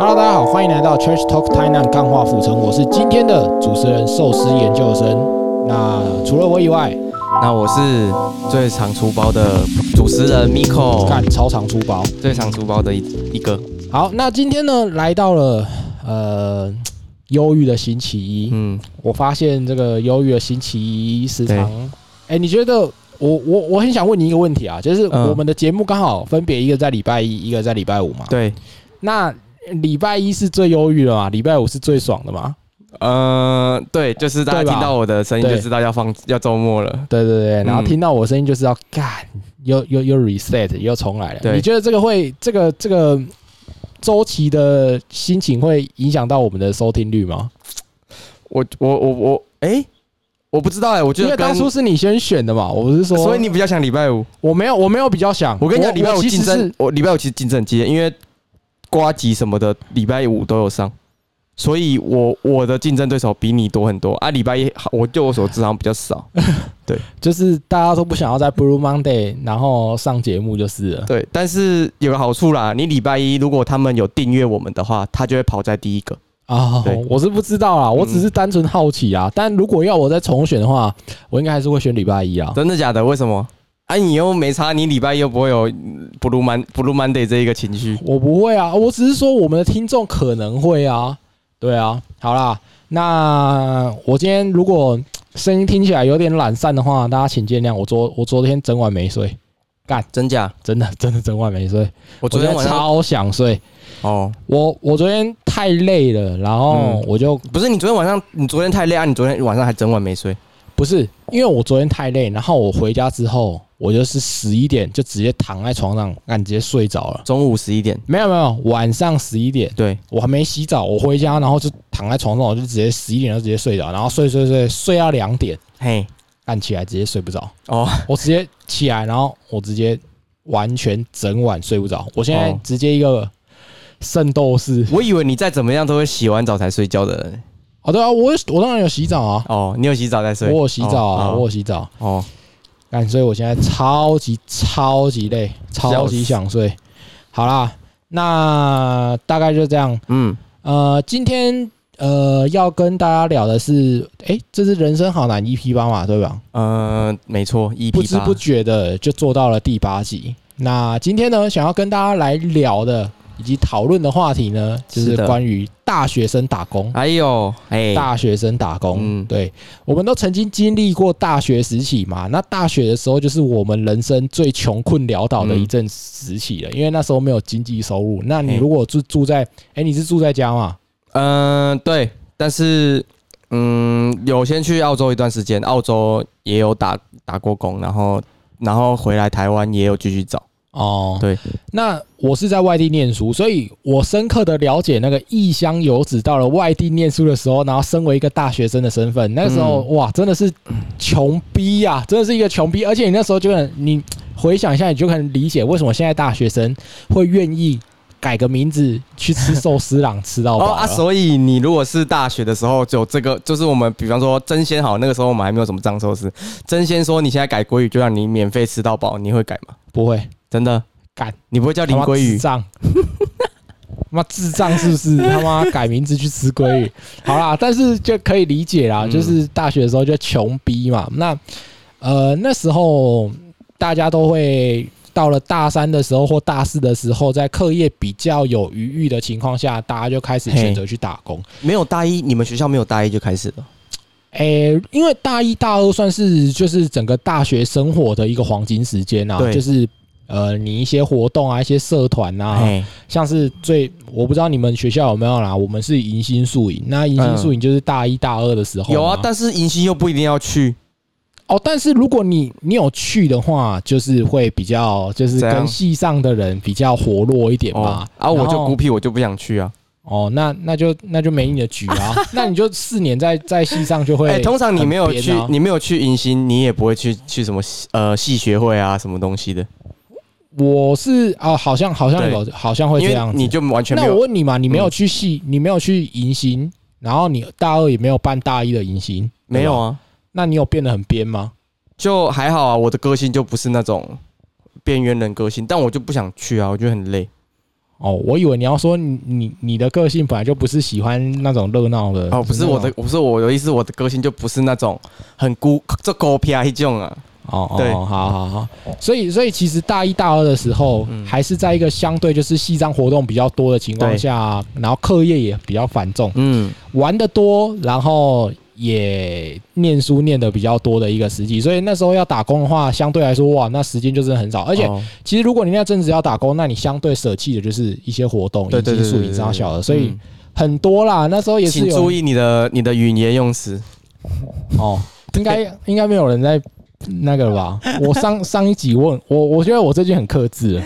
Hello，大家好，欢迎来到 Church Talk 台南干化府城，我是今天的主持人寿司研究生。那除了我以外，那我是最常出包的主持人 Miko，干超长出包。最常出包的一一个。好，那今天呢，来到了呃忧郁的星期一。嗯，我发现这个忧郁的星期一时常，哎，你觉得我我我很想问你一个问题啊，就是嗯我们的节目刚好分别一个在礼拜一，一个在礼拜五嘛。对，那礼拜一是最忧郁的嘛，礼拜五是最爽的嘛？呃，对，就是大家听到我的声音就知道要放要周末了。对对对，然后嗯听到我声音就是要干，又又又 reset 又重来了。你觉得这个会这个这个周期的心情会影响到我们的收听率吗？我我我我，哎，我不知道哎，我觉得因为当初是你先选的嘛，我不是说，所以你比较想礼拜五。我没有我没有比较想，我跟你讲，礼拜五其实竞争是，我礼拜五其实竞争很激烈，因为瓜吉什么的礼拜五都有上，所以我我的竞争对手比你多很多啊。礼拜一我就我所知好像比较少，对就是大家都不想要在 Blue Monday 然后上节目就是了。对，但是有个好处啦，你礼拜一如果他们有订阅我们的话，他就会跑在第一个。啊对，我是不知道啦，我只是单纯好奇啊。但如果要我再重选的话，我应该还是会选礼拜一啊。真的假的？为什么？啊，你又没差，你礼拜又不会有嗯 Blue Man Blue Monday 这一个情绪。我不会啊，我只是说我们的听众可能会啊，对啊，好啦，那我今天如果声音听起来有点懒散的话，大家请见谅。我昨我昨天整晚没睡，干真假？真的真的整晚没睡，我昨天晚上超想睡。哦，我我昨天太累了，然后嗯我就、不是你昨天晚上，你昨天太累啊，你昨天晚上还整晚没睡。不是因为我昨天太累，然后我回家之后，我就是十一点就直接躺在床上，干直接睡着了。中午十一点，没有没有，晚上十一点，对，我还没洗澡，我回家然后就躺在床上，我就直接十一点就直接睡着，然后睡睡睡睡到两点，嘿，干起来直接睡不着，哦，我直接起来，然后我直接完全整晚睡不着，我现在哦。直接一个圣斗士。我以为你再怎么样都会洗完澡才睡觉的人。哦，对啊，我我当然有洗澡啊，哦，你有洗澡在睡？我有洗澡啊，哦我有洗澡。哦，干，所以我现在超级超级累，超级想睡。好啦，那大概就这样。嗯，呃，今天呃要跟大家聊的是，诶，这是人生好难 EP 八嘛，对吧？呃，没错，EP 八不知不觉的就做到了第八集。那今天呢，想要跟大家来聊的以及讨论的话题呢，就是关于大学生打工。哎呦，哎，大学生打工，嗯对，我们都曾经经历过大学时期嘛。那大学的时候，就是我们人生最穷困潦倒的一阵时期了，因为那时候没有经济收入。那你如果住住在，哎，你是住在家吗？嗯、对，但是嗯，有先去澳洲一段时间，澳洲也有打打过工，然后然后回来台湾也有继续找。哦，对，那我是在外地念书，所以我深刻的了解那个异乡游子到了外地念书的时候，然后身为一个大学生的身份，那个时候、哇，真的是穷逼呀、真的是一个穷逼，而且你那时候就很，你回想一下，你就可能理解为什么现在大学生会愿意改个名字去吃寿司郎吃到哦啊，饱。所以你如果是大学的时候，就这个就是我们比方说真仙好，那个时候我们还没有什么藏寿司，真仙说你现在改国语就让你免费吃到饱，你会改吗？不会真的干你不会叫林他妈鲑鱼？智障，妈智障是不是？他妈改名字去吃鲑鱼，好啦，但是就可以理解啦，嗯就是大学的时候就穷逼嘛。那呃那时候大家都会到了大三的时候或大四的时候，在课业比较有余裕的情况下，大家就开始选择去打工。没有大一，你们学校没有大一就开始了？诶、因为大一大二算是就是整个大学生活的一个黄金时间啊，就是。呃，你一些活动啊，一些社团啊，像是最我不知道你们学校有没有啦，我们是迎新宿营，那迎新宿营就是大一大二的时候嘛有啊，但是迎新又不一定要去。哦，但是如果你你有去的话，就是会比较就是跟系上的人比较活络一点哦嘛。啊，我就孤僻，我就不想去啊。哦，那那就那就没你的局啊，那你就四年在在系上就会、哎、通常你没有去，啊、你没有去迎新，你也不会去去什么呃系学会啊，什么东西的，我是啊、好像好像有好像会这样子。你就完全没有。那我问你嘛，你没有嗯去系，你没有去迎新，然后你大二也没有办大一的迎新，没有啊，那你有变得很编吗？就还好啊。我的个性就不是那种边缘人个性，但我就不想去啊，我觉得很累。哦，我以为你要说你你你的个性本来就不是喜欢那种热闹的哦，不是我的，不是我的意思，我的个性就不是那种很孤这狗屁啊一种啊。哦哦，好好好，所以所以其实大一大二的时候，还是在一个相对就是西藏活动比较多的情况下，然后课业也比较繁重，嗯，玩的多，然后也念书念的比较多的一个时期，所以那时候要打工的话，相对来说哇，那时间就是很少，而且其实如果你那阵子要打工，那你相对舍弃的就是一些活动，以及宿营这样小的，所以很多啦，那时候也是请注意你的你的语言用词，哦，应该应该没有人在。那个吧，我上上一集问我，我觉得我最近很克制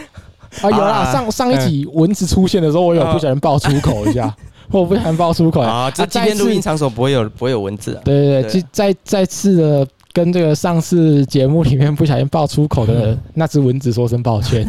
啊，有啦，上上一集蚊子出现的时候，我有不小心爆粗口一下，我不小心爆粗口。啊。这今天录音场所不会有不会有蚊子，对对对，再再次的跟这个上次节目里面不小心爆粗口的那只蚊子说声抱歉。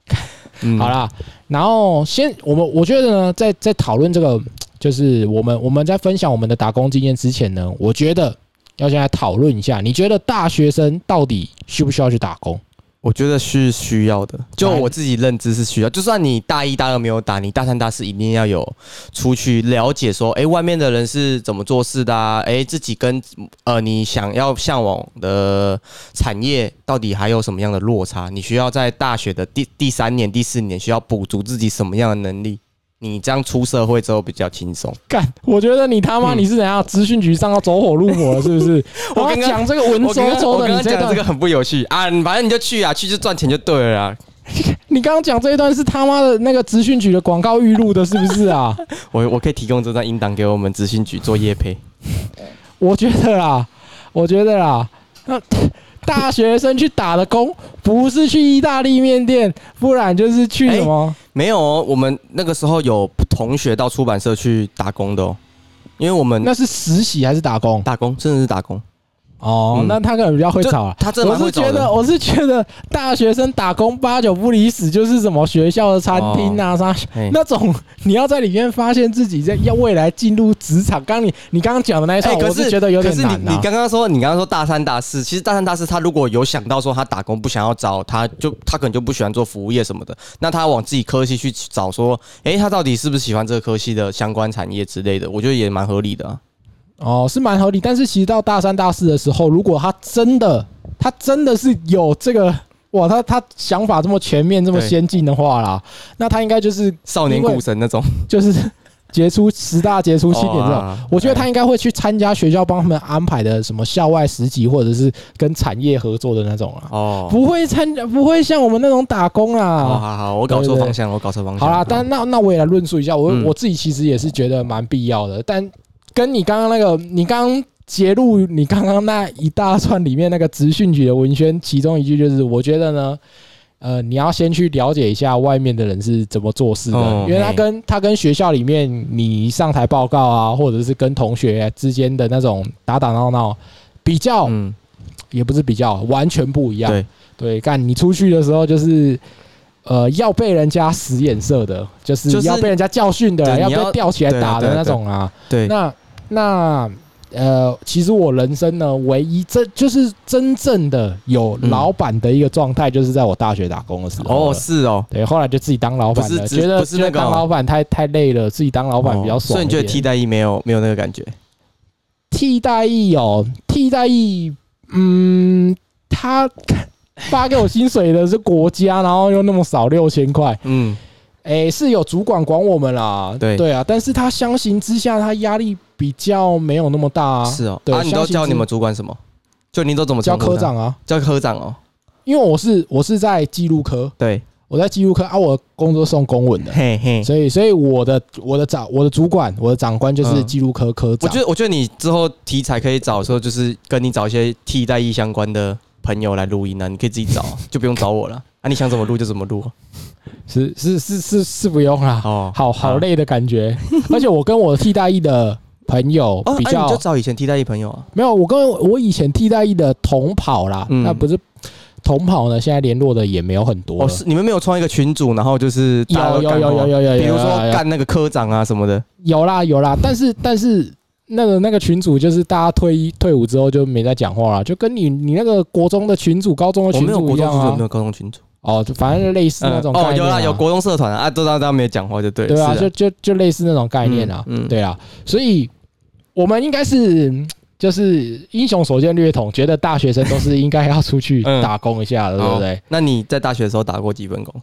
好啦，然后先我们我觉得呢，在在讨论这个，就是我们我们在分享我们的打工经验之前呢，我觉得。要先来讨论一下，你觉得大学生到底需不需要去打工？我觉得是需要的，就我自己认知是需要。就算你大一、大二没有打，你大三、大四一定要有出去了解，说，哎，外面的人是怎么做事的啊？哎，自己跟呃你想要向往的产业到底还有什么样的落差？你需要在大学的第第三年、第四年需要补足自己什么样的能力？你这样出社会之后比较轻松。干，我觉得你他妈你是怎样？资讯局上要走火入魔了，是不是？我跟你讲这个文绉绉的，你讲这个很不有趣啊！反正你就去啊，去就赚钱就对了啊。你刚刚讲这一段是他妈的那个资讯局的广告预录的，是不是啊？我我可以提供这段音档给我们资讯局做业配。我觉得啦，我觉得啦，那大学生去打的工，不是去意大利面店，不然就是去什么？没有哦，我们那个时候有同学到出版社去打工的哦，因为我们那是实习还是打工？打工，真的是打工。哦，那他可能比较会找啊。他真的会找。我是觉得，我是觉得大学生打工八九不离十，就是什么学校的餐厅啊啥那种，你要在里面发现自己在要未来进入职场。刚你你刚刚讲的那一套，我是觉得有点难。你你刚刚说你刚刚说大三大四，其实大三大四他如果有想到说他打工不想要找，他就他可能就不喜欢做服务业什么的，那他往自己科系去找，说哎，他到底是不是喜欢这个科系的相关产业之类的？我觉得也蛮合理的。哦，是蛮合理，但是其实到大三、大四的时候，如果他真的，他真的是有这个，哇，他他想法这么全面、这么先进的话啦，那他应该就是少年股神那种，就是杰出十大杰出青年这种。我觉得他应该会去参加学校帮他们安排的什么校外实习，或者是跟产业合作的那种啊。哦，不会参加，不会像我们那种打工啊。好好好，我搞错方向，我搞错方向。好啦，但那那我也来论述一下，我我自己其实也是觉得蛮必要的，但。跟你刚刚那个，你刚刚揭露你刚刚那一大串里面那个职训局的文宣，其中一句就是，我觉得呢，呃，你要先去了解一下外面的人是怎么做事的，因为他跟他跟学校里面你上台报告啊，或者是跟同学之间的那种打打闹闹比较，也不是比较，完全不一样。对对，干你出去的时候就是，呃，要被人家使眼色的，就是要被人家教训的，要被吊起来打的那种啊。对，那。那呃，其实我人生呢，唯一真就是真正的有老板的一个状态，就是在我大学打工的时候。哦，是哦，对，后来就自己当老板了，觉得不是那个当老板太太累了，自己当老板比较爽。所以你觉得替代役没有没有那个感觉？替代役哦，替代役，嗯，他发给我薪水的是国家，然后又那么少六千块，嗯。哎，是有主管管我们啦，对对啊，但是他相形之下，他压力比较没有那么大啊。是哦，啊，你都叫你们主管什么？就你都怎么叫科长啊？叫科长哦，因为我是我是在记录科，对，我在记录科啊，我工作送公文的，嘿嘿，所以所以我的我的长我的主管我的长官就是记录科科长。我觉得我觉得你之后题材可以找说，就是跟你找一些替代役相关的朋友来录音啊，你可以自己找，就不用找我了。啊，你想怎么录就怎么录。是是是是是不用啦，哦，好好累的感觉，而且我跟我替代役的朋友比较，你就找以前替代役朋友啊？没有，我跟我以前替代役的同跑啦，那不是同跑呢，现在联络的也没有很多。哦，是你们没有创一个群组，然后就是有有有有有有，比如说干那个科长啊什么的，有啦有啦，但是但是那个那个群组就是大家退退伍之后就没再讲话了，就跟你你那个国中的群组、高中的群组一样啊，没有高中群组。哦，就反正就类似那种概哦，有啦，有国中社团啊，啊，都让大家没有讲话就对，对啊，就就就类似那种概念啊，嗯嗯。对啊，所以我们应该是嗯就是英雄所见略同，觉得大学生都是应该要出去嗯打工一下的，对不对哦？那你在大学的时候打过几份工？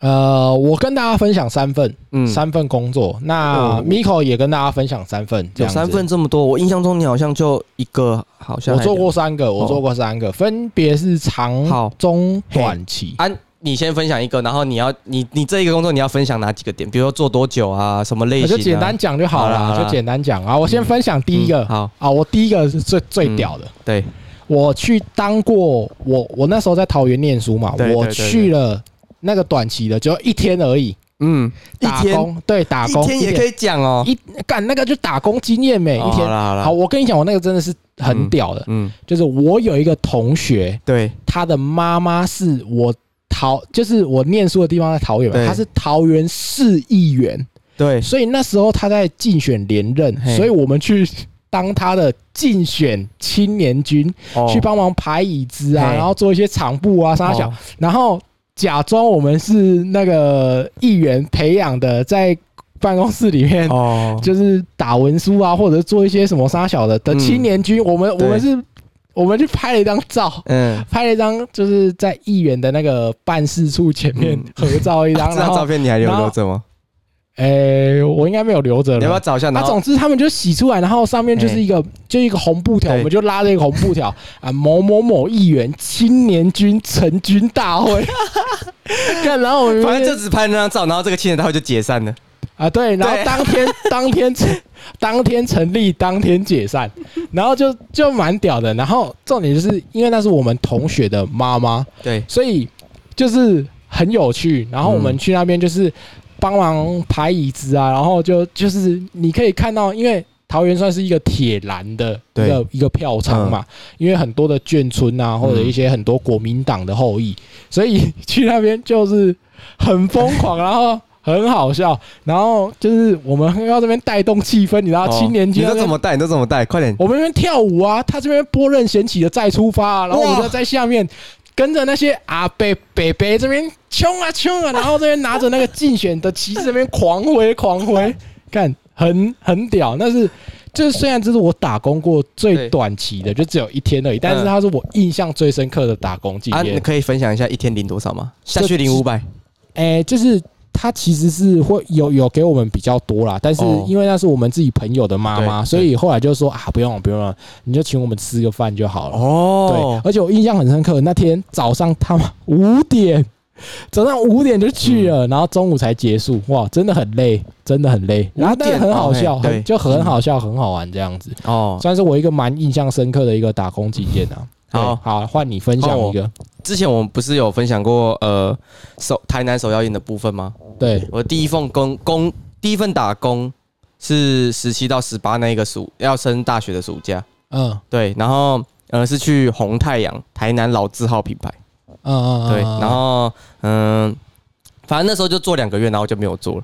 呃，我跟大家分享三份，嗯，三份工作。那哦 Miko 也跟大家分享三份，这样子有三份。这么多，我印象中你好像就一个，好像我还做过三个，我做过三个，分别是长好、中、短期。啊。你先分享一个，然后你要你你这一个工作你要分享哪几个点？比如说做多久啊，什么类型、啊？我就简单讲就好了，好啦好啦就简单讲啊。我先分享第一个嗯好，啊，我第一个是最最屌的。对，我去当过，我我那时候在桃园念书嘛，我去了那个短期的，就一天而已，嗯，一天对，打工一天也可以讲哦。一干那个就打工经验没哦一天。好，我跟你讲，我那个真的是很屌的，嗯，就是我有一个同学，对，他的妈妈是我桃，就是我念书的地方在桃园嘛，对。他是桃园市议员，对，所以那时候他在竞选连任，嘿。所以我们去当他的竞选青年军，哦。去帮忙排椅子啊，嘿。然后做一些场布啊、沙小，哦。然后假装我们是那个议员培养的，在办公室里面。哦，就是打文书啊，或者做一些什么沙小的的嗯。青年军，我们我们是，我们去拍了一张照，嗯，拍了一张就是在议员的那个办事处前面嗯合照一张，这张照，片你还留着吗？诶，我应该没有留着了。你要不要找一下？那、总之他们就洗出来，然后上面就是一个就一个红布条，我们就拉着一个红布条 啊，某某某议员青年军成军大会，看，然后我们反正就只拍那张照，然后这个青年大会就解散了。啊对，然后当天 当天成当天成立，当天解散，然后就就蛮屌的。然后重点就是因为那是我们同学的妈妈，对，所以就是很有趣。然后我们嗯去那边就是帮忙排椅子啊，然后就就是你可以看到，因为桃园算是一个铁栏的一个一个票仓嘛，因为很多的眷村啊，或者一些很多国民党的后裔，所以 去那边就是很疯狂，然后。很好笑，然后就是我们要这边带动气氛，你知道，哦青年节你都怎么带？你都怎么带？快点！我们那边跳舞啊，他这边拨任贤齐的再出发、啊，然后我们就在下面跟着那些阿伯伯伯这边冲啊冲啊，然后这边拿着那个竞选的旗帜这边狂挥狂挥，看很很屌。那是就是虽然这是我打工过最短期的，就只有一天而已，但是它是我印象最深刻的打工经啊，你验。可以分享一下一天领多少吗？下去领五百。哎、就是。他其实是会有有给我们比较多啦，但是哦因为那是我们自己朋友的妈妈，对所以后来就说啊，不用了，不用了，你就请我们吃个饭就好了。哦对哦，，而且我印象很深刻，那天早上他们五点，早上五点就去了，然后中午才结束，哇，真的很累，真的很累。然后但是很好笑，很就很好笑，很好玩这样子，哦，算是我一个蛮印象深刻的一个打工经验啊。对好好，换你分享一个，之前我们不是有分享过呃手台南手摇饮的部分吗？对，我第一份工工第一份打工是十七到十八那一个暑要升大学的暑假，嗯。对，然后呃是去红太阳台南老字号品牌，嗯嗯，对，嗯然后嗯、反正那时候就做两个月，然后就没有做了，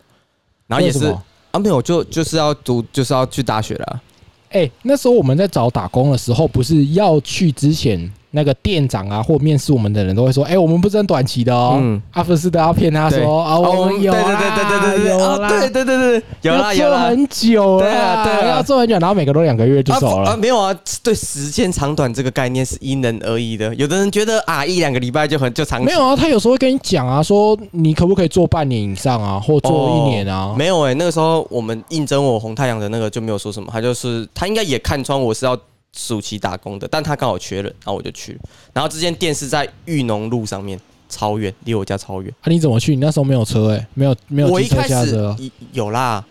然后也是为什么？啊没有就就是要读就是要去大学了啊、哎、那时候我们在找打工的时候，不是要去之前，那个店长啊或面试我们的人都会说，哎、我们不是很短期的哦，嗯阿福斯都要骗他对说，啊，我们有对啦，对对对对对对有啦，哦对对对对有啦有啦。要做很久对，啊对啊要做很久，然后每个都两个月就啊走了。啊没有啊，对时间长短这个概念是因人而异的。有的人觉得啊一两个礼拜就很就长期，没有啊，他有时候会跟你讲啊，说你可不可以做半年以上啊，或做一年啊？没有哎、那个时候我们应征我红太阳的那个就没有说什么，他就是他应该也看穿我是要暑期打工的，但他刚好缺人，然后我就去。然后这间店是在裕农路上面，超远，离我家超远。啊，你怎么去？你那时候没有车哎、没有没有机车我一开始。有有啦，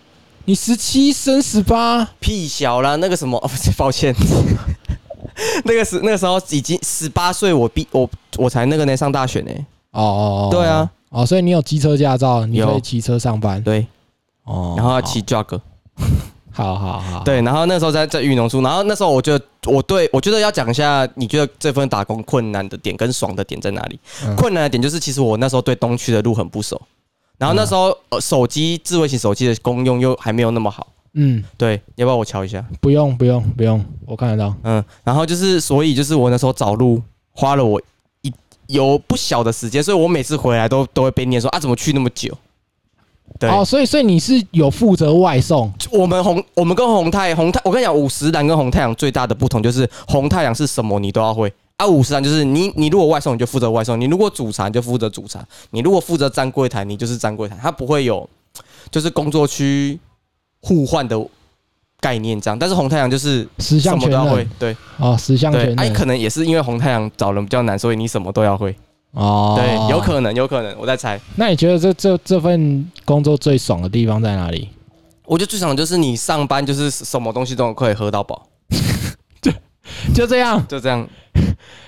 你十七升十八，屁小啦，那个什么，哦、抱歉，那个时那个时候已经十八岁，我毕我我才那个呢上大学呢。哦哦哦，对啊，哦，所以你有机车驾照，你可以有骑车上班。对，哦，然后要骑 jog。好，好好好，对，然后那时候在在玉农处，然后那时候我觉得我对我觉得要讲一下，你觉得这份打工困难的点跟爽的点在哪里？嗯困难的点就是其实我那时候对东区的路很不熟，然后那时候、呃、手机智慧型手机的功用又还没有那么好。嗯，对，要不要我瞧一下？不用不用不用，我看得到。嗯，然后就是所以就是我那时候找路花了我一有不小的时间，所以我每次回来都都会被念说啊，怎么去那么久？对，哦，所以所以你是有负责外送，我们红我们跟红太红太，我跟你讲，五十岚跟红太阳最大的不同就是红太阳是什么你都要会。啊，五十岚就是你你如果外送你就负责外送，你如果煮茶你就负责煮茶，你如果负责站柜台你就是站柜台，它不会有就是工作区互换的概念这样，但是红太阳就是什么都要会能，对。哦，十项对，哎、全能，可能也是因为红太阳找人比较难，所以你什么都要会，哦，对，有可能有可能，我在猜。那你觉得这这这份工作最爽的地方在哪里？我觉得最爽的就是你上班就是什么东西都可以喝到饱，就这样，就这样。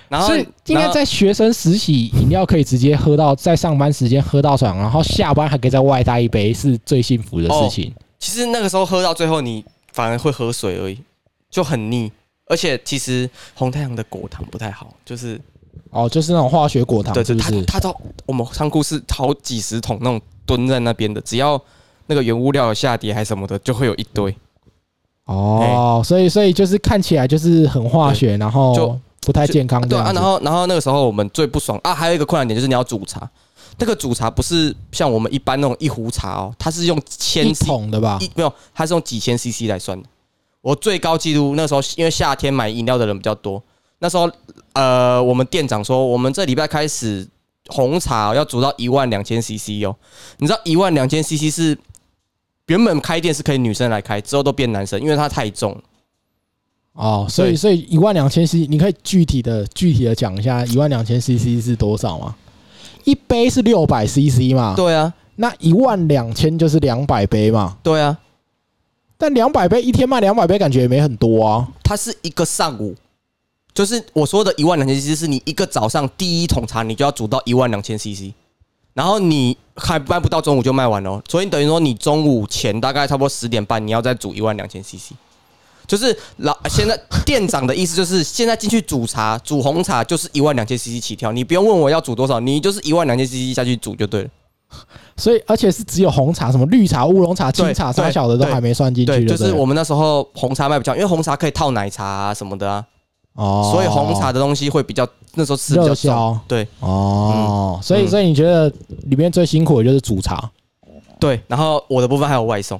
然后所以应该在学生实习，饮料可以直接喝到，在上班时间喝到爽，然后下班还可以再外带一杯，是最幸福的事情。其实那个时候喝到最后，你反而会喝水而已，就很腻。而且其实红太阳的果糖不太好，就是哦，就是那种化学果糖，对对，是不是？它它到我们仓库是好几十桶那种蹲在那边的，只要那个原物料有下跌还什么的，就会有一堆。哦，所以所以就是看起来就是很化学，然后就不太健康对啊，然后然后那个时候我们最不爽啊，还有一个困难点就是你要煮茶，那个煮茶不是像我们一般那种一壶茶哦，它是用千桶的吧？一没有，它是用几千 CC 来算的。我最高记录那时候因为夏天买饮料的人比较多，那时候呃我们店长说我们这礼拜开始红茶要煮到一万两千 CC 哦，你知道一万两千 CC 是原本开店是可以女生来开，之后都变男生，因为它太重。哦，所以所以一万两千 CC，你可以具体的具体的讲一下一万两千 CC 是多少吗？一杯是六百 CC 嘛？对啊，那一万两千就是两百杯嘛？对啊，但两百杯一天卖两百杯，感觉也没很多啊。它是一个上午，就是我说的一万两千 CC，是你一个早上第一桶茶你就要煮到一万两千 CC，然后你还卖不到中午就卖完了哦，所以等于说你中午前大概差不多十点半你要再煮一万两千 CC。就是老现在店长的意思就是，现在进去煮茶煮红茶就是一万两千 CC 起跳，你不用问我要煮多少，你就是一万两千 CC 下去煮就对了。所以而且是只有红茶，什么绿茶、乌龙茶、清茶、对啥小的都对还没算进去对，就是我们那时候红茶卖比较，因为红茶可以套奶茶啊什么的啊，哦，所以红茶的东西会比较那时候吃比热较少。对。哦，所以嗯。所以你觉得里面最辛苦的就是煮茶？对，然后我的部分还有外送。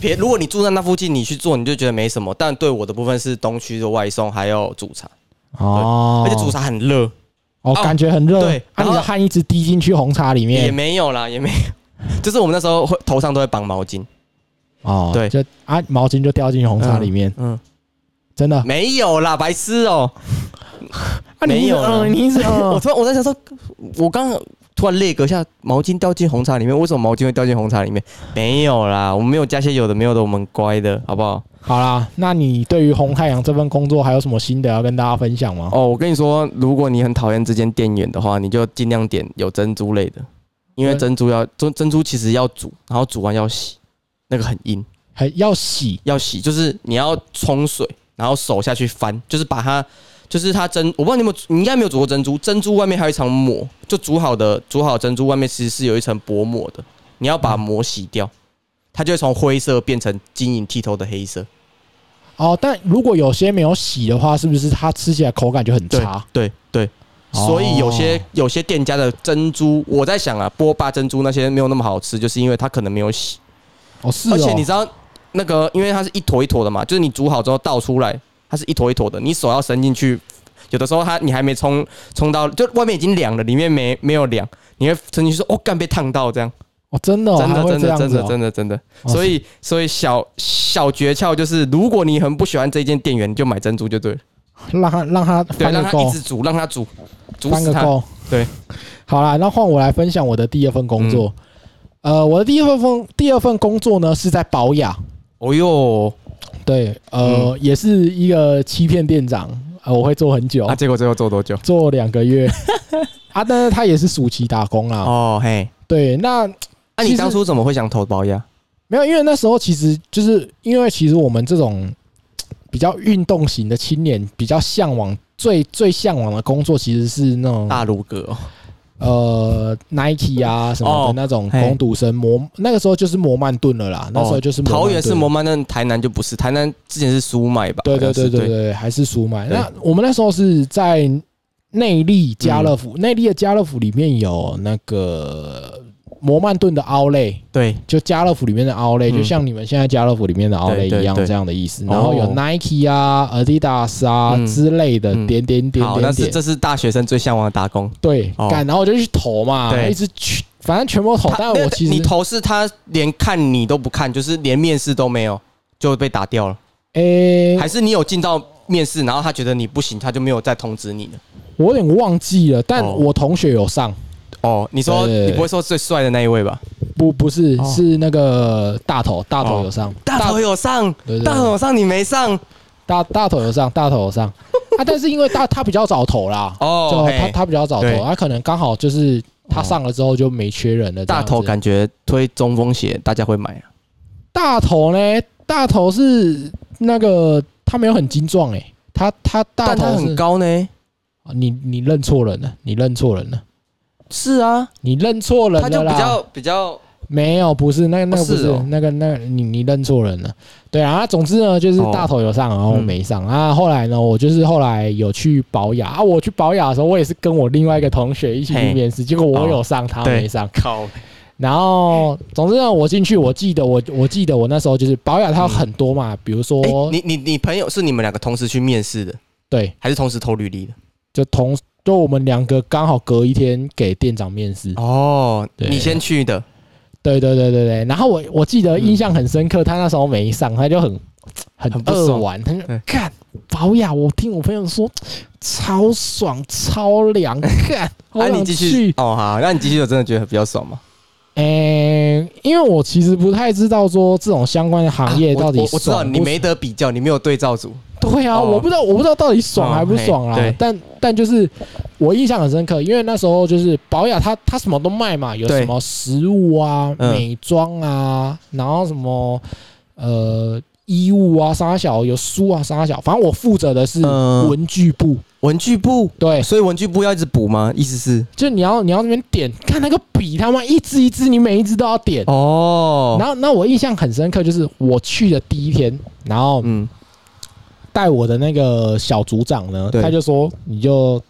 别，如果你住在那附近，你去做你就觉得没什么，但对我的部分是东区的外送，还有煮茶，哦，而且煮茶很热，哦，哦感觉很热，对啊，你的汗一直滴进去红茶里面。也面，没有啦，也没有，就是我们那时候会头上都会绑毛巾，哦，对。就啊毛巾就掉进红茶里面，嗯，真的，没有啦，白痴哦、没有你一直嗯，我突然我在想说，我刚刚突然列个下，毛巾掉进红茶里面，为什么毛巾会掉进红茶里面？没有啦，我们没有加些有的没有的，我们乖的好不好？好啦，那你对于红太阳这份工作还有什么心得要跟大家分享吗？哦，我跟你说，如果你很讨厌这间店员的话，你就尽量点有珍珠类的，因为珍珠要珍珍珠其实要煮，然后煮完要洗，那个很硬，还要洗。要洗就是你要冲水，然后手下去翻，就是把它。就是它珍，我不知道你有没有，你应该没有煮过珍珠。珍珠外面还有一层膜，就煮好的煮好的珍珠外面其实是有一层薄膜的，你要把膜洗掉，它就会从灰色变成晶莹剔透的黑色。哦，但如果有些没有洗的话，是不是它吃起来口感就很差？对对，哦所以有些有些店家的珍珠，我在想啊，波霸珍珠那些没有那么好吃，就是因为它可能没有洗，哦，是哦，而且你知道那个，因为它是一坨一坨的嘛，就是你煮好之后倒出来，它是一坨一坨的，你手要伸进去，有的时候它你还没冲冲到，就外面已经凉了，里面没没有凉，你会伸进去说哦，干被烫到这样，哦，真的哦，真的真的真的真的真的，哦所以所以小小诀窍就是，如果你很不喜欢这间店员，你就买珍珠就对了，让他让他对，让他一，直煮，让他煮，煮死他。翻个够。对，好啦，那换我来分享我的第二份工作。嗯。呃，我的第二份工第二份工作呢是在保雅，哦哟，对，嗯呃，也是一个欺骗店长，呃，我会做很久啊，，结果最后做多久？做两个月。啊，但是他也是暑期打工啊。哦嘿，对，那那、其实你当初怎么会想投保呀？没有，因为那时候其实就是因为其实我们这种 比较运动型的青年，比较向往最最向往的工作其实是那种大鲁阁哦，呃 Nike 啊什么的哦那种嘿攻读生摩，那个时候就是摩曼顿了啦，那时候就是桃园是摩曼摩曼，但台南就不是，台南之前是苏麦吧？对对对对对，还是苏麦。那我们那时候是在内力家乐福，内力的家乐福里面有那个摩曼顿的奥类，对，就家乐福里面的奥类，嗯。就像你们现在家乐福里面的奥类一样这样的意思。哦。然后有 Nike 啊、Adidas 啊嗯。之类的嗯。点点点点点，是这是大学生最向往的打工。对，哦。干，然后我就去投嘛，一直去，反正全部投。但我其实你投是他连看你都不看，就是连面试都没有就被打掉了，诶，还是你有进到面试，然后他觉得你不行，他就没有再通知你了？我有点忘记了，但哦。我同学有上，哦，你说对对对。你不会说最帅的那一位吧？不不是哦。是那个大头，大头有上，大头有上，对对大头有上，你没上？大大头有上，大头有上。啊，但是因为大他比较早投啦，哦他他比较早对。投，他可能刚好就是他哦上了之后就没缺人了。这样子。大头感觉推中锋鞋，大家会买啊。大头呢？大头是那个他没有很精壮诶，他他大但他头是很高呢。你你认错人了，你认错人了，是啊，你认错人了他就。比较比较没有，不是那个那个不是是哦那个那个你你认错人了。对啊，总之呢，就是大头有上，然后我没上啊。后来呢，我就是后来有去保养啊。我去保养的时候，我也是跟我另外一个同学一起去嘿面试，结果我有上，他对没上。靠。然后总之呢，我进去，我记得我我记得我那时候就是保养，它有很多嘛，比如说哎，你你你朋友是你们两个同时去面试的，对，还是同时投履历的？就同就我们两个刚好隔一天给店长面试。哦，对你先去的，对对对对对，然后我我记得印象很深刻，他那时候没上，他就很很很不爽扼腕，他就对看保养，我听我朋友说超爽超凉，看，好 啊，你继续去。哦，好，那你继续，我真的觉得比较爽吗？诶，因为我其实不太知道说这种相关的行业到底我我知道你没得比较，你没有对照组。对啊，哦我不知道，我不知道到底爽哦还不爽啊。但但就是我印象很深刻，因为那时候就是保雅它它什么都卖嘛，有什么食物啊、嗯美妆啊，然后什么呃衣物啊、沙小有书啊、沙小，反正我负责的是嗯文具部。文具部，对，所以文具部要一直补吗？意思是？就你要你要那边点，看那个笔，他妈一支一支，你每一支都要点。哦，然后那我印象很深刻，就是我去的第一天，然后嗯，带我的那个小组长呢，对。他就说你就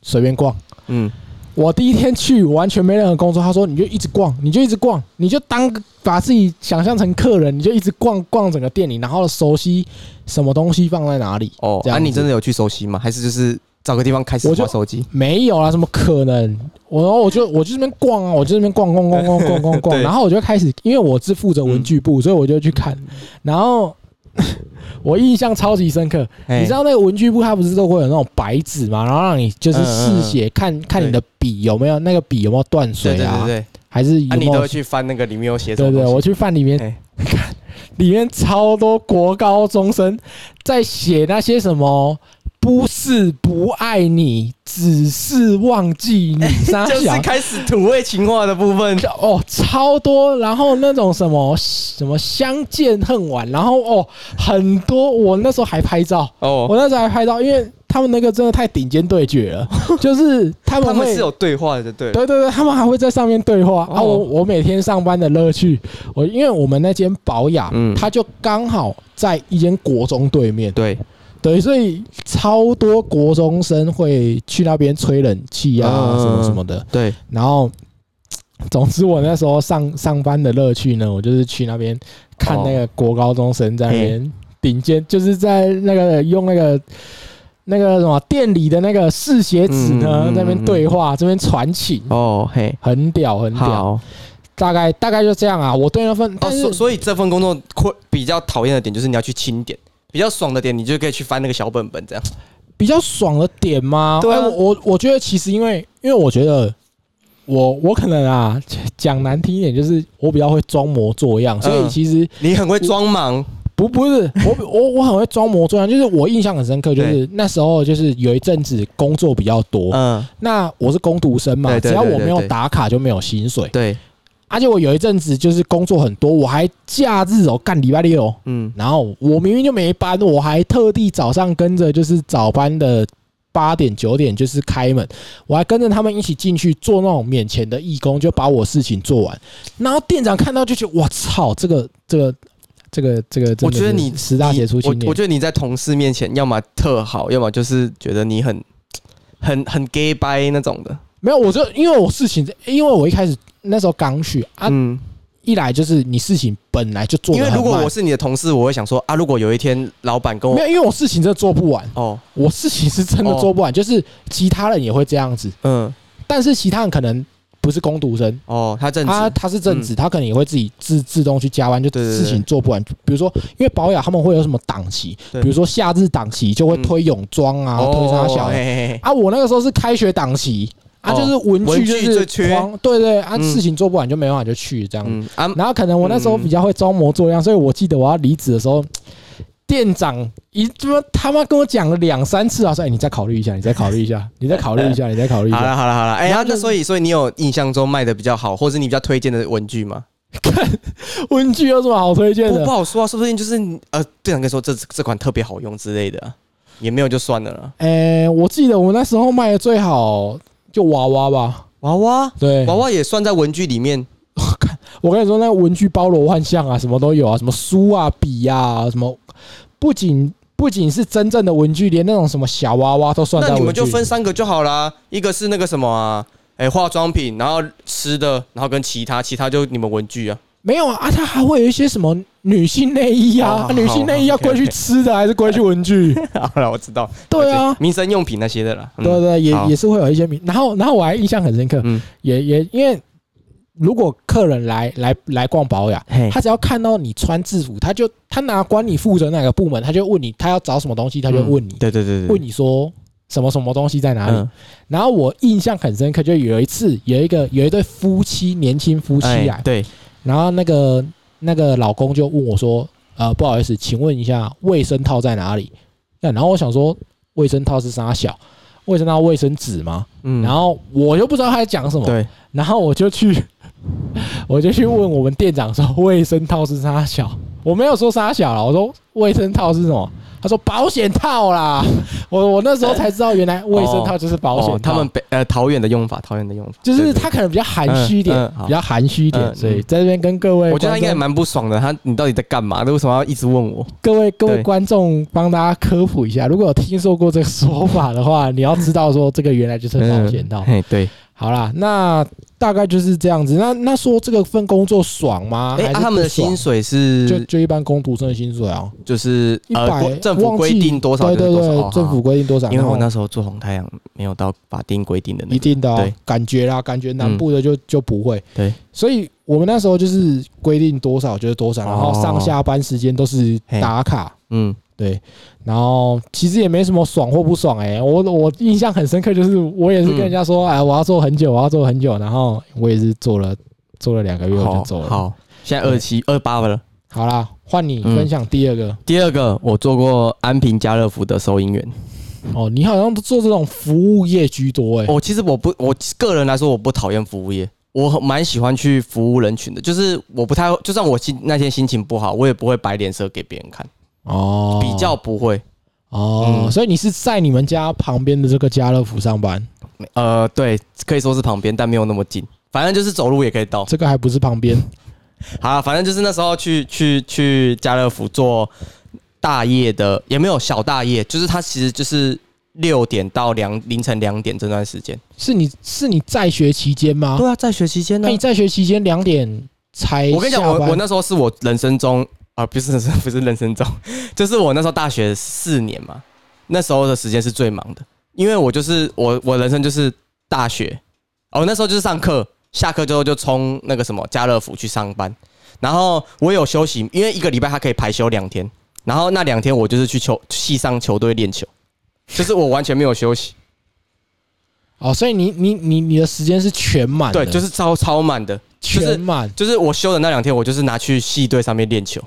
随便逛。嗯，我第一天去完全没任何工作，他说你就一直逛，你就一直逛，你就当把自己想象成客人，你就一直逛逛整个店里，然后熟悉什么东西放在哪里。哦，啊，这样你真的有去熟悉吗？还是就是找个地方开始玩手机？没有啦，怎么可能？我然后我就我就这边逛啊，我就这边逛逛逛逛逛逛 逛，然后我就开始，因为我是负责文具部，所以我就去看，然后 我印象超级深刻。哎你知道那个文具部它不是都会有那种白纸嘛，然后让你就是试写，看看你的笔有没有那个笔有没有断水啊，对对对，还是你都会去翻那个里面有写什对对？我去翻里面 里面超多国高中生在写那些什么。不是不爱你，只是忘记你。傻就小是开始土味情话的部分。哦，超多，然后那种什么什么相见恨晚，然后哦很多，我那时候还拍照，哦，我那时候还拍照，因为他们那个真的太顶尖对决了，就是他们会他们是有对话的，对。对对对，他们还会在上面对话、啊。哦我我每天上班的乐趣，我因为我们那间保雅，嗯它就刚好在一间国中对面，对，对，所以超多国中生会去那边吹冷气啊，嗯什么什么的。对，然后，总之我那时候上上班的乐趣呢，我就是去那边看那个国高中生在那边顶尖，就是在那个用那个。那个什么店里的那个试写纸呢，那边对话，这边传情，哦，嘿，很屌很屌。大概大概就这样啊。我对那份，哦，但是所所以这份工作会比较讨厌的点就是你要去清点，比较爽的点你就可以去翻那个小本本这样。比较爽的点吗？对我我我觉得其实因为因为我觉得我我可能啊讲难听一点，就是我比较会装模作样，所以嗯。其实你很会装忙，不不是我我我很会装模作样，就是我印象很深刻，就是那时候就是有一阵子工作比较多，嗯，那我是工读生嘛，只要我没有打卡就没有薪水，对，而且我有一阵子就是工作很多，我还假日哦干礼拜六。嗯，然后我明明就没班，我还特地早上跟着就是早班的八点九点就是开门，我还跟着他们一起进去做那种免钱的义工，就把我事情做完。然后店长看到就觉得我操，这个这个这个这个，我觉得你十大杰出青年我我，觉得你在同事面前要么特好，要么就是觉得你很很很 gay 掰那种的。没有，我就因为我事情，因为我一开始那时候刚去啊，嗯，一来就是你事情本来就做得因为很慢。如果我是你的同事，我会想说啊，如果有一天老板跟我没有，因为我事情真的做不完，哦，我事情是真的做不完，就是其他人也会这样子，嗯，但是其他人可能不是工读生。哦，他正职，他他是正职，他可能也会自己自自动去加班，就对对对。事情做不完。比如说，因为保养他们会有什么档期，对。比如说夏日档期就会推泳装啊，哦推啥小的嘿嘿嘿。啊。我那个时候是开学档期啊，哦就是文文具具就是最缺狂，对对啊，嗯事情做不完就没办法就去这样。然后可能我那时候比较会装模作样，所以我记得我要离职的时候，店长一他妈他妈跟我讲了两三次啊，说哎你再考虑一下，你再考虑一下，你再考虑一下，你再考虑一好了下。好了好了，哎呀，然后那所以所以你有印象中卖的比较好，或者你比较推荐的文具吗？看文具有什么好推荐的不不？好说啊，说不定就是呃，店长跟你说这这款特别好用之类的啊，也没有就算了啦。哎，我记得我那时候卖的最好就娃娃吧。娃娃对，娃娃也算在文具里面，我跟你说，那文具包罗万象啊，什么都有啊，什么书啊、笔啊，什么不仅不仅是真正的文具，连那种什么小娃娃都算在那你们。就分三个就好啦，一个是那个什么啊，哎，化妆品，然后吃的，然后跟其他，其他就你们文具啊。没有啊，啊它还会有一些什么女性内衣啊，女性内衣要归去吃的还是归去文具？好了，我知道，对啊，民生用品那些的了。嗯。对对，也好。也是会有一些名。然后然后我还印象很深刻，嗯，也也因为如果客人来来来逛保养，嘿。他只要看到你穿制服，他就他哪管你负责哪个部门，他就问你他要找什么东西，他就问你，对对对对，问你说什么什么东西在哪里。嗯。然后我印象很深刻，就有一次有一个有一对夫妻年轻夫妻来，哎对，然后那个那个老公就问我说：“呃，不好意思，请问一下卫生套在哪里？”那然后我想说卫生套是啥小？卫生套卫生纸吗？嗯然后我又不知道他在讲什么，对，然后我就去 我就去问我们店长说卫生套是啥小？我没有说沙小了，我说卫生套是什么？他说保险套啦。我我那时候才知道，原来卫生套就是保险他们北呃桃园的用法，桃园的用法，就是他可能比较含蓄一点，嗯嗯比较含蓄一点，嗯所以在这边跟各位，我觉得他应该也蛮不爽的。他你到底在干嘛？他为什么要一直问我？各位各位对观众帮大家科普一下，如果有听说过这个说法的话，你要知道说这个原来就是保险套。嘿，对。好啦，那大概就是这样子。那那说这个份工作爽吗？哎，还是啊他们的薪水是就就一般工读生的薪水啊，就是一百呃国政府规定多少对对对，政府。规定多少？因为我那时候做红太阳没有到法定规定的那个，一定的、哦对，感觉啦，感觉南部的就、就不会。对，所以我们那时候就是规定多少就是多少，然后哦上下班时间都是打卡。嗯，对，然后其实也没什么爽或不爽哎、我我印象很深刻，就是我也是跟人家说，哎、我要做很久，我要做很久，然后我也是做了做了两个月我就好走了。好，现在二七二八了。好啦，换你嗯分享第二个、第二个，我做过安平家乐福的收银员。哦，你好像都做这种服务业居多哎、我其实我不，我个人来说，我不讨厌服务业，我很蛮喜欢去服务人群的。就是我不太，就算我心那天心情不好，我也不会摆脸色给别人看，哦，比较不会。哦，嗯所以你是在你们家旁边的这个家乐福上班，呃，对，可以说是旁边，但没有那么近。反正就是走路也可以到。这个还不是旁边 好啦，反正就是那时候去去去家乐福做大夜的，也没有小大夜，就是它其实就是六点到两凌晨两点这段时间。是你是你在学期间吗？对啊，在学期间那你在学期间两点才我跟你讲，下班我我那时候是我人生中啊，不是 人生，不是人生中，就是我那时候大学四年嘛，那时候的时间是最忙的，因为我就是我我人生就是大学，哦，那时候就是上课，下课之后就冲那个什么家乐福去上班，然后我有休息，因为一个礼拜他可以排休两天，然后那两天我就是去球系上球队练球，就是我完全没有休息，哦，所以你你你你的时间是全满的，对，就是超超满的，就是全满，就是我休的那两天，我就是拿去系队上面练球，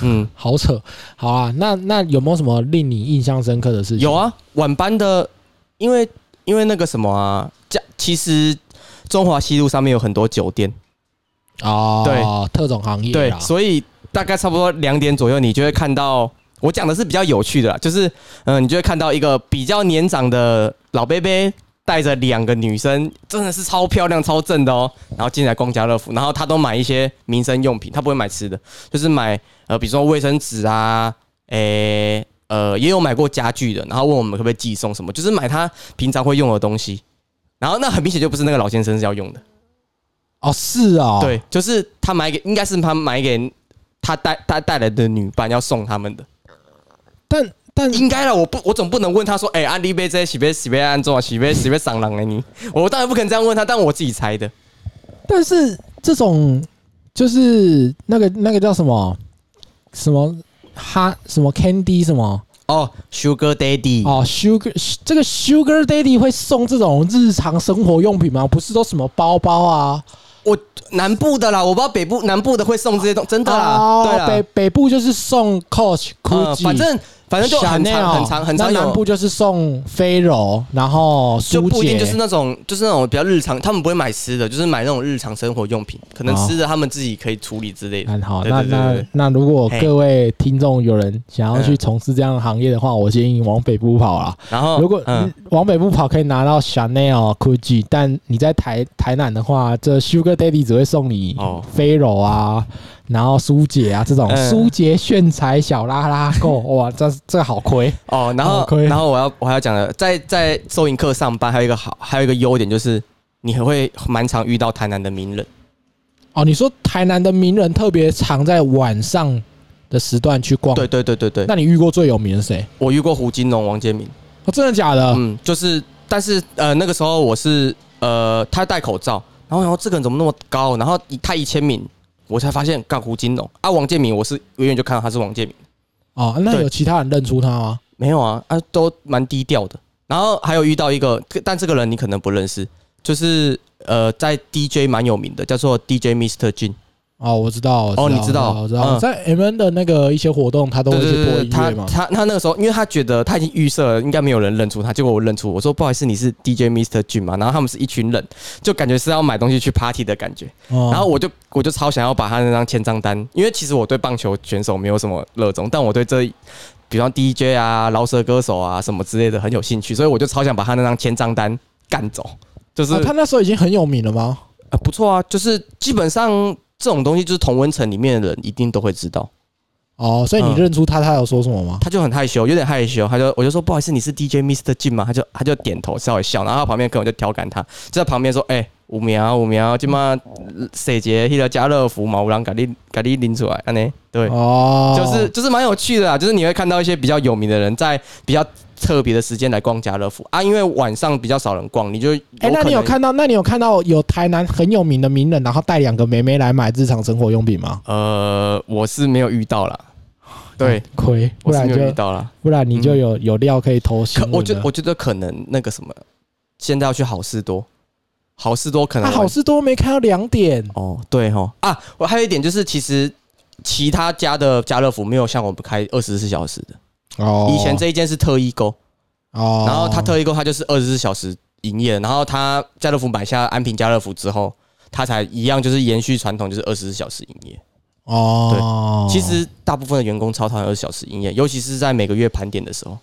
嗯。好扯。好啊，那那有没有什么令你印象深刻的事情？有啊，晚班的，因为因为那个什么啊，家其实中华西路上面有很多酒店，哦，对，特种行业对，所以大概差不多两点左右，你就会看到。我讲的是比较有趣的啦，就是嗯、呃你就会看到一个比较年长的老伯伯带着两个女生，真的是超漂亮、超正的哦。然后进来逛家乐福，然后他都买一些民生用品，他不会买吃的，就是买呃，比如说卫生纸啊，诶、呃也有买过家具的，然后问我们可不可以寄送什么，就是买他平常会用的东西。然后那很明显就不是那个老先生是要用的，哦，是哦，，对，就是他买给应该是他买给他带他带来的女伴要送他们的，但但应该了。我不我总不能问他说，哎、安利杯这洗杯洗杯安装洗杯洗杯上狼哎你，我当然不可能这样问他，但我自己猜的。但是这种就是那个那个叫什么什么哈什么 Candy 什么哦，Sugar Daddy，哦 Sugar 这个 Sugar Daddy 会送这种日常生活用品吗？不是都什么包包啊？我南部的啦，我不知道北部南部的会送这些东，真的啦，哦对啦，北北部就是送 Coach、嗯 Gucci，反正反正就很长很长很长那南部就是送飞柔，然后苏就不一定就是那种就是那种比较日常，他们不会买吃的，就是买那种日常生活用品，可能哦吃的他们自己可以处理之类的。很好，那那那如果各位听众有人想要去嗯从事这样的行业的话，我建议往北部跑啦。然后如果往北部跑可以拿到 Chanel、Gucci，但你在台台南的话，这 Sugar Daddy 只会送你哦飞柔啊，然后苏姐啊这种嗯苏姐炫彩小拉拉购，哇，这这个好亏哦，然后然后我要我还要讲的，在在收银课上班还有一个好还有一个优点就是你还会蛮常遇到台南的名人。哦。你说台南的名人特别常在晚上的时段去逛，对对对对对，那你遇过最有名的是谁？我遇过胡金龙、王建民。哦，真的假的？嗯，就是，但是呃，那个时候我是呃，他戴口罩，然后然后这个人怎么那么高？然后一他一签名，我才发现干胡金龙啊，王建民，我是远远就看到他是王建民，哦，那有其他人认出他吗？没有啊啊，都蛮低调的。然后还有遇到一个，但这个人你可能不认识，就是呃，在 DJ 蛮有名的，叫做 DJ Mr. Jin。哦，我知道，哦你知道我知道，嗯在 M N 的那个一些活动，他都会去播音他乐嘛。他他那个时候，因为他觉得他已经预设了，应该没有人认出他，结果我认出，我说不好意思，你是 DJ Mr. Jin 嘛？然后他们是一群人，就感觉是要买东西去 party 的感觉。哦然后我就我就超想要把他那张签账单，因为其实我对棒球选手没有什么热衷，但我对这比方 DJ 啊、饶舌歌手啊什么之类的很有兴趣，所以我就超想把他那张签账单干走。就是、啊他那时候已经很有名了吗？啊不错啊，就是基本上这种东西就是同温层里面的人一定都会知道。哦，所以你嗯认出他，他有说什么吗？他就很害羞，有点害羞，他就我就说不好意思，你是 DJ Mr. Jin 吗？他就他就点头稍微笑，然后他旁边跟我就调侃他，就在旁边说，哎、五秒五秒，今嘛谁节那个家乐福嘛，有人给你给你拎出来，安尼对。哦，就是就是蛮有趣的啊，就是你会看到一些比较有名的人在比较特别的时间来逛家乐福啊，因为晚上比较少人逛，你就哎，那你有看到？那你有看到有台南很有名的名人，然后带两个妹妹来买日常生活用品吗？呃，我是没有遇到啦，对，嗯，亏，不然我是没有遇到了。不然你就有有料可以投新可。我觉得我觉得可能那个什么，现在要去好事多，好事多可能他好事多没开到两点哦，对哦啊，我还有一点就是，其实其他家的家乐福没有像我们开二十四小时的，哦。以前这一间是特一购。哦，然后他特一购，他就是二十四小时营业。然后他家乐福买下安平家乐福之后，他才一样就是延续传统，就是二十四小时营业。哦，对其实大部分的员工超讨厌二十小时营业，尤其是在每个月盘点的时候。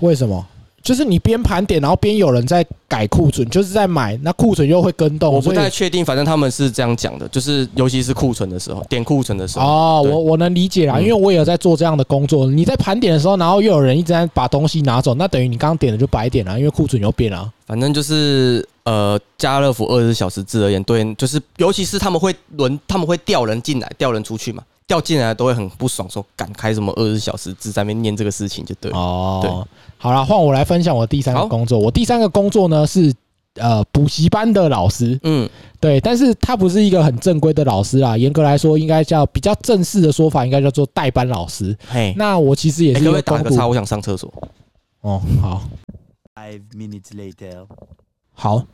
为什么？就是你边盘点，然后边有人在改库存，就是在买，那库存又会跟动。我不太确定，反正他们是这样讲的，就是尤其是库存的时候，点库存的时候。哦，我我能理解啦，嗯因为我也有在做这样的工作。你在盘点的时候，然后又有人一直在把东西拿走，那等于你刚刚点的就白点了，因为库存又变了。反正就是呃，家乐福二十四小时制而言，对，就是尤其是他们会轮，他们会调人进来，调人出去嘛，调进来都会很不爽，说敢开什么二十四小时制，在那边念这个事情就对了。哦，好了，换我来分享我第三个工作。我第三个工作呢是呃补习班的老师，嗯，对，但是他不是一个很正规的老师啊，严格来说应该叫比较正式的说法，应该叫做代班老师。嘿，那我其实也欸是一个攻读可不可以打个叉？我想上厕所。哦，好。Five minutes later. 好，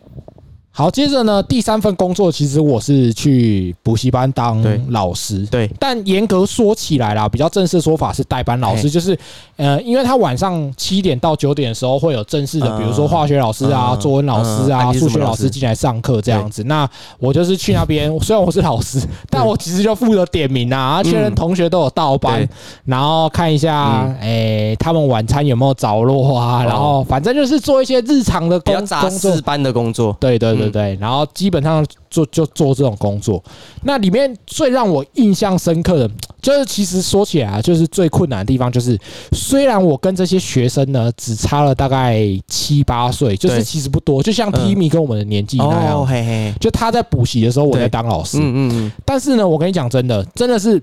好，接着呢，第三份工作其实我是去补习班当老师。对，但严格说起来啦，比较正式的说法是代班老师，就是呃，因为他晚上七点到九点的时候会有正式的，嗯比如说化学老师啊、嗯作文老师啊、数学老师进来上课这样子。那我就是去那边，虽然我是老师，但我其实就负责点名啊，确认同学都有到班对，然后看一下，嗯。诶，他们晚餐有没有着落啊，然后反正就是做一些日常的工工作。事。般的工作。对对对嗯对，然后基本上做就做这种工作。那里面最让我印象深刻的，就是其实说起来啊，就是最困难的地方就是，虽然我跟这些学生呢只差了大概七八岁，就是其实不多，就像嗯 Timmy 跟我们的年纪那样。就他在补习的时候，我在对当老师。嗯嗯嗯，但是呢，我跟你讲真的，真的是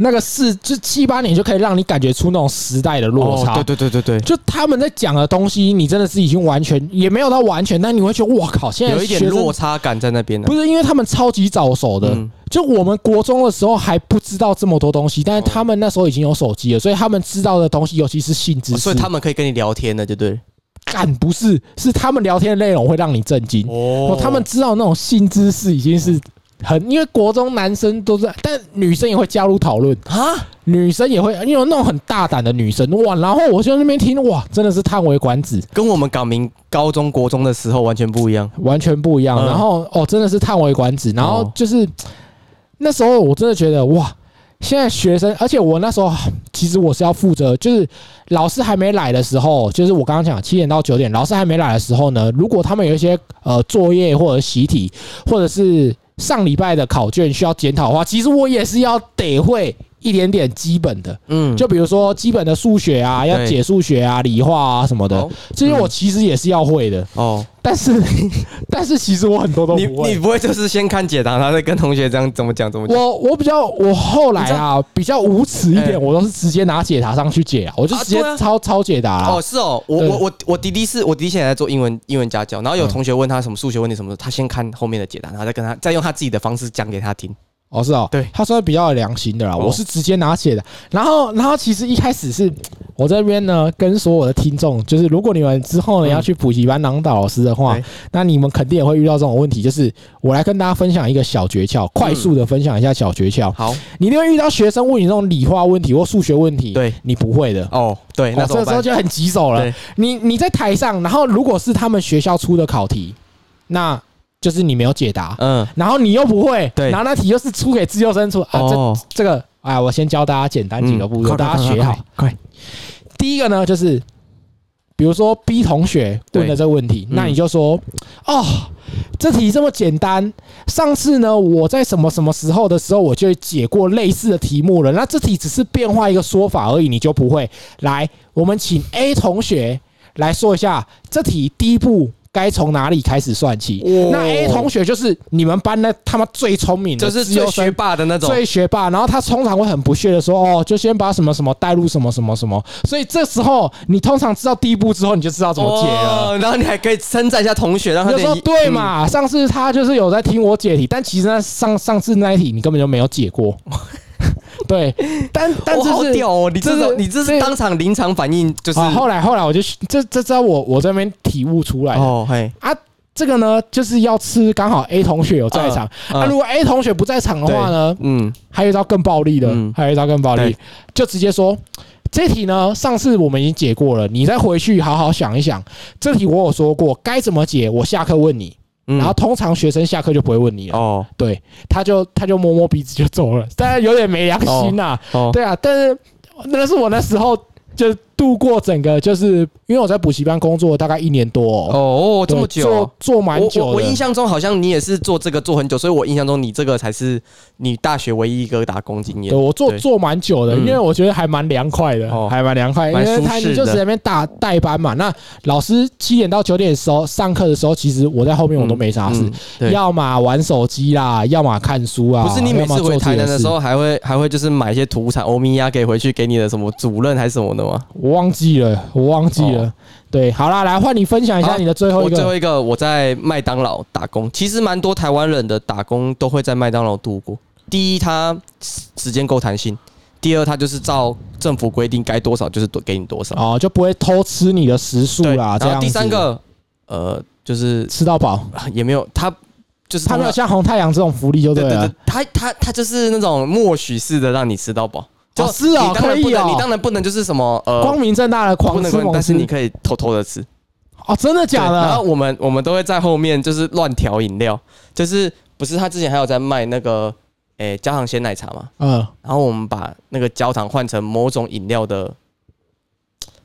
那个是就七八年就可以让你感觉出那种时代的落差。哦对对对对对，就他们在讲的东西，你真的是已经完全也没有到完全，但你会觉得哇靠，现在有一点落差感在那边呢不。是因为他们超级早熟的，嗯就我们国中的时候还不知道这么多东西，但是他们那时候已经有手机了，所以他们知道的东西，尤其是性知识，哦所以他们可以跟你聊天的，对不对？干不是是他们聊天的内容会让你震惊，哦哦，他们知道那种性知识已经是很，因为国中男生都是，但女生也会加入讨论，啊，女生也会，因为那种很大胆的女生哇，然后我就在那边听哇，真的是叹为观止。跟我们港民高中国中的时候完全不一样。完全不一样。嗯然后哦，真的是叹为观止。然后哦就是、那时候我真的觉得哇，现在学生，而且我那时候其实我是要负责，就是老师还没来的时候，就是我刚刚讲七点到九点，老师还没来的时候呢，如果他们有一些呃作业或者习题，或者是上礼拜的考卷需要检讨的话，其实我也是要得会。一点点基本的，嗯，就比如说基本的数学啊，要解数学啊、理化啊什么的哦，这些我其实也是要会的。哦，但是，但是其实我很多都你不会。你不会就是先看解答，然后再跟同学这样怎么讲怎么讲？我我比较我后来啊比较无耻一哎。点，我都是直接拿解答上去解啊，我就直接抄抄解答啦哦，。是哦，我我我我弟弟是我弟弟现在在做英文英文家教，然后有嗯。同学问他什么数学问题什么的，他先看后面的解答，然后再跟他再用他自己的方式讲给他听。哦，是哦，对他算是比较有良心的啦。哦我是直接拿写的，然后然后其实一开始是我这边呢跟所有的听众，就是如果你们之后呢嗯要去补习班当导老师的话对，那你们肯定也会遇到这种问题，就是我来跟大家分享一个小诀窍，快速的分享一下小诀窍。好，你一定会遇到学生问你那种理化问题或数学问题，对你不会的。哦，对，那？这个时候就很棘手了。你你在台上，然后如果是他们学校出的考题，那就是你没有解答，嗯，然后你又不会，对然后那题又是出给自由生出啊，这哦，这个哎，我先教大家简单几个步骤，嗯大家学好。快，第一个呢，就是比如说 B 同学问的这个问题，嗯那你就说哦，这题这么简单，上次呢我在什么什么时候的时候我就解过类似的题目了，那这题只是变化一个说法而已，你就不会。来，我们请 A 同学来说一下这题第一步。该从哪里开始算起？哦那 A 同学就是你们班那他妈最聪明的，就是自由生最学霸的那种。最学霸，然后他通常会很不屑的说：“哦，就先把什么什么带入什么什么什么。”所以这时候你通常知道第一步之后，你就知道怎么解了。哦然后你还可以称赞一下同学，让他你就说对嘛？上次他就是有在听我解题，但其实那上上次那一题你根本就没有解过。对，但但哦这是好屌哦！你这这是种你这是当场临场反应，就是啊，后来后来我就这这招我我这边体悟出来的哦嘿，啊。这个呢，就是要吃刚好 A 同学有在场，嗯啊，如果 A 同学不在场的话呢，嗯还有一招更暴力的，嗯还有一招更暴力，就直接说这题呢，上次我们已经解过了，你再回去好好想一想，这题我有说过该怎么解，我下课问你。嗯。然后通常学生下课就不会问你了，哦。对，他就他就摸摸鼻子就走了，当然有点没良心呐、哦。对啊，但是那是我那时候就度过整个，就是因为我在补习班工作大概一年多哦，哦这么久哦。做做蛮我久，我我印象中好像你也是做这个做很久，所以我印象中你这个才是你大学唯一一个打工经验对。我做对做蛮久的，嗯因为我觉得还蛮凉快的，哦还蛮凉快，因蛮为他舒适的你就在那边打代班嘛。那老师七点到九点的时候上课的时候，其实我在后面我都没啥事要么玩手机啦，要么看书啊。不是你每次回台南的事时候，还会还会就是买一些土产欧米亚给回去给你的什么主任还是什么的吗？我忘记了，我忘记了。哦对，好啦，来换你分享一下你的最后一我最个。后一个我在麦当劳打工，其实蛮多台湾人的打工都会在麦当劳度过。第一，它时间够弹性；第二，它就是照政府规定该多少就是多给你多少。哦，就不会偷吃你的食宿，啦。这样子然后第三个，呃，就是吃到饱，也没有他就是他没有像红太阳这种福利就了对对对。，他他他就是那种默许式的让你吃到饱。就哦是哦你当然不能，可以哦你当然不能就是什么呃，光明正大的狂吃但是你可以偷偷的吃。哦，真的假的然后？我们我们都会在后面就是乱调饮料，就是不是他之前还有在卖那个诶、焦糖鲜奶茶嘛，嗯，然后我们把那个焦糖换成某种饮料的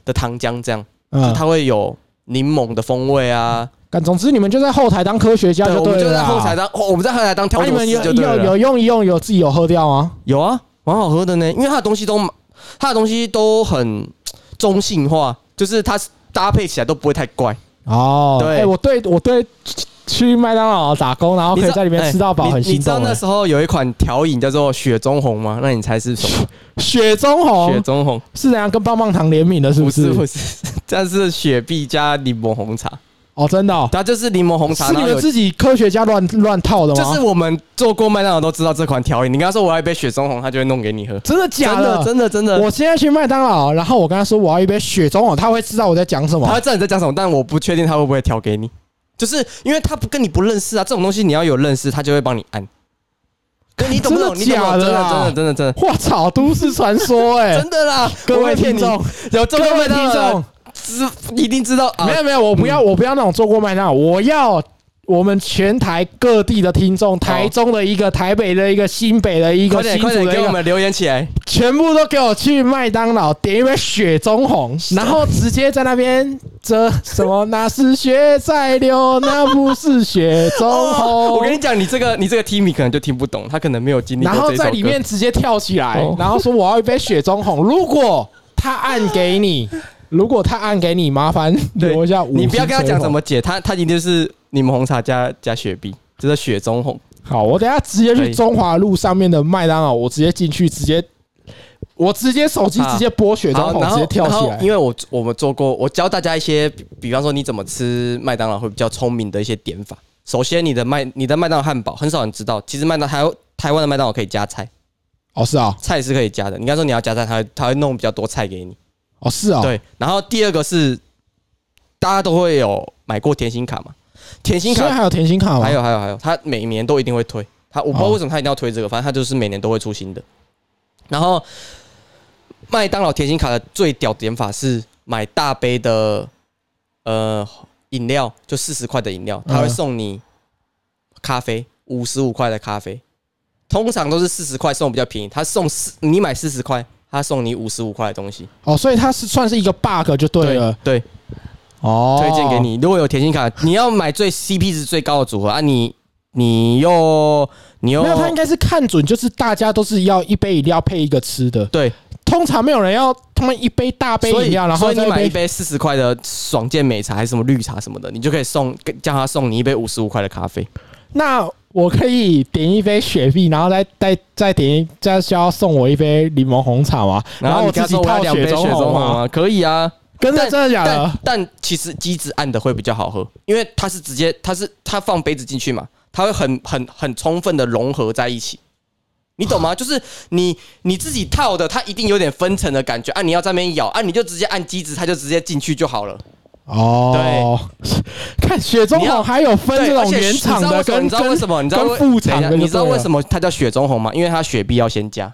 的糖浆，这样它会有柠檬的风味啊。但总之你们就在后台当科学家对，我们就在对了。后台当，哦，我们在后台当调那你们。有有用一用，有自己有喝掉吗？有啊，蛮好喝的呢，因为它的东西都它的东西都很中性化，就是它搭配起来都不会太怪。哦，对哎我对我对去麦当劳打工，然后可以在里面吃到饱，很心动、你知道那哎时候有一款调饮叫做雪中红吗？那你猜是什么？雪中红雪中红是怎样跟棒棒糖联名的，是不是？是不是，这 是雪碧加柠檬红茶，哦，真的、哦，它就是柠檬红茶，是你们自己科学家乱乱套的吗？就是我们做过麦当劳都知道这款调饮。你跟他说我要一杯雪中红，他就会弄给你喝。真的假的？真的真的，我现在去麦当劳，然后我跟他说我要一杯雪中红，他会知道我在讲什么他。会知道你在讲什么，但我不确定他会不会调给你。就是因为他不跟你不认识啊，这种东西你要有认识，他就会帮你按。可你懂不懂？真的你懂不懂？真的假的啊真的真的真的我操，都市传说哎、真的啦！各位听众，有做过各位听麦当劳的众，知一定知道啊没。有没有，我不要我不要那种做过麦当劳，我要我们全台各地的听众，台中的一个，台北的一个，新北的一个，快点快新竹的一个，点给我们留言起来！全部都给我去麦当劳点一杯雪中红，然后直接在那边这什么那是血在流，那不是雪中红。哦我跟你讲，你这个你这个 Timmy 可能就听不懂，他可能没有经历过然后在里面直接跳起来哦，然后说我要一杯雪中红。如果他按给你，如果他按给你，麻烦对留一下五你不要跟他讲怎么解，他他一定是柠檬红茶加加雪碧，这是雪中红。好，我等下直接去中华路上面的麦当劳，我直接进去，直接我直接手机啊直接播雪中好，红，直接跳起来。因为我我们做过，我教大家一些，比比方说你怎么吃麦当劳会比较聪明的一些点法。首先，你的麦你的麦当劳汉堡很少人知道，其实麦当台台湾的麦当劳可以加菜，哦，是啊，菜是可以加的。你刚说你要加菜，他会他会弄比较多菜给你。哦是啊，对，然后第二个是大家都会有买过甜心卡嘛？甜心卡现在还有甜心卡吗？还有还有还有，他每年都一定会推。他我不知道哦为什么他一定要推这个，反正他就是每年都会出新的。然后麦当劳甜心卡的最屌点法是买大杯的呃饮料，就四十块的饮料，他会嗯送你咖啡五十五块的咖啡，通常都是四十块送比较便宜，他送四你买四十块，他送你五十五块的东西。哦，所以它是算是一个 bug 就对了。对，哦，推荐给。你。如果有甜心卡，你要买最 CP 值最高的组合啊，你你又你又没有，他应该是看准，就是大家都是要一杯饮料配一个吃的。对，通常没有人要他们一杯大杯饮料，然后所以再你买一杯四十块的爽健美茶还是什么绿茶什么的，你就可以送跟叫他送你一杯五十五块的咖啡。那我可以点一杯雪碧，然后再再再点一再需要送我一杯柠檬红茶吗？然后我自己套两杯中雪中红吗？啊，可以啊。跟真的假的但？但其实机子按的会比较好喝，因为它是直接它是它放杯子进去嘛，它会很很很充分的融合在一起。你懂吗？就是你你自己套的，它一定有点分层的感觉啊！你要在那边咬啊，你就直接按机子，它就直接进去就好了。哦，看雪中红还有分对，这种原厂的跟你知道为什么？你知道为跟什么？副厂的你知道为什么它叫雪中红吗？因为它雪碧要先加。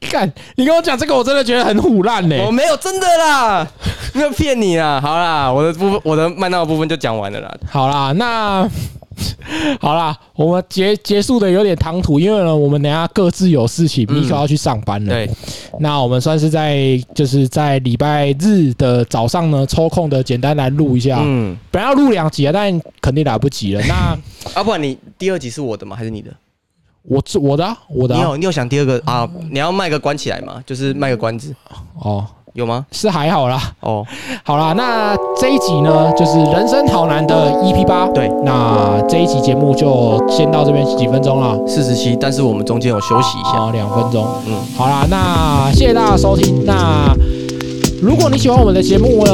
看，你跟我讲这个，我真的觉得很虎烂呢。我没有真的啦，没有骗你啦。好啦，我的部分，我的麦当劳部分就讲完了啦。好啦，那 好啦，我们结结束的有点唐突，因为呢，我们等下各自有事情，嗯米可要去上班了。对，那我们算是在就是在礼拜日的早上呢，抽空的简单来录一下。嗯，本来要录两集啊，但肯定来不及了。那 啊，不然你第二集是我的吗？还是你的？我我的啊我的啊你有你有想第二个啊？你要卖个关起来吗？就是卖个关子，哦，有吗？是还好啦。哦，好啦，那这一集呢，就是人生好难的 EP 八。对，那这一集节目就先到这边几分钟了。四十七，但是我们中间有休息一下。好，两分钟。嗯，好啦，那谢谢大家收听。那如果你喜欢我们的节目呢，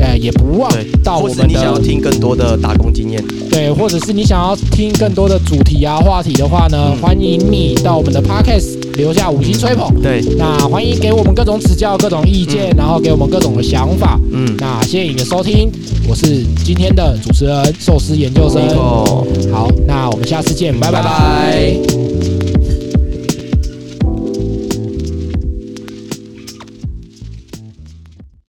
呃，也不忘到我们是你想要的听更多的打工经验，对，或者是你想要听更多的主题啊、话题的话呢，嗯欢迎你到我们的 Podcast 留下五星吹捧。对，那欢迎给我们各种指教、各种意见，然后给我们各种的想法。嗯，那谢谢你的收听，我是今天的主持人寿司研究生。哦。好，那我们下次见，拜拜拜拜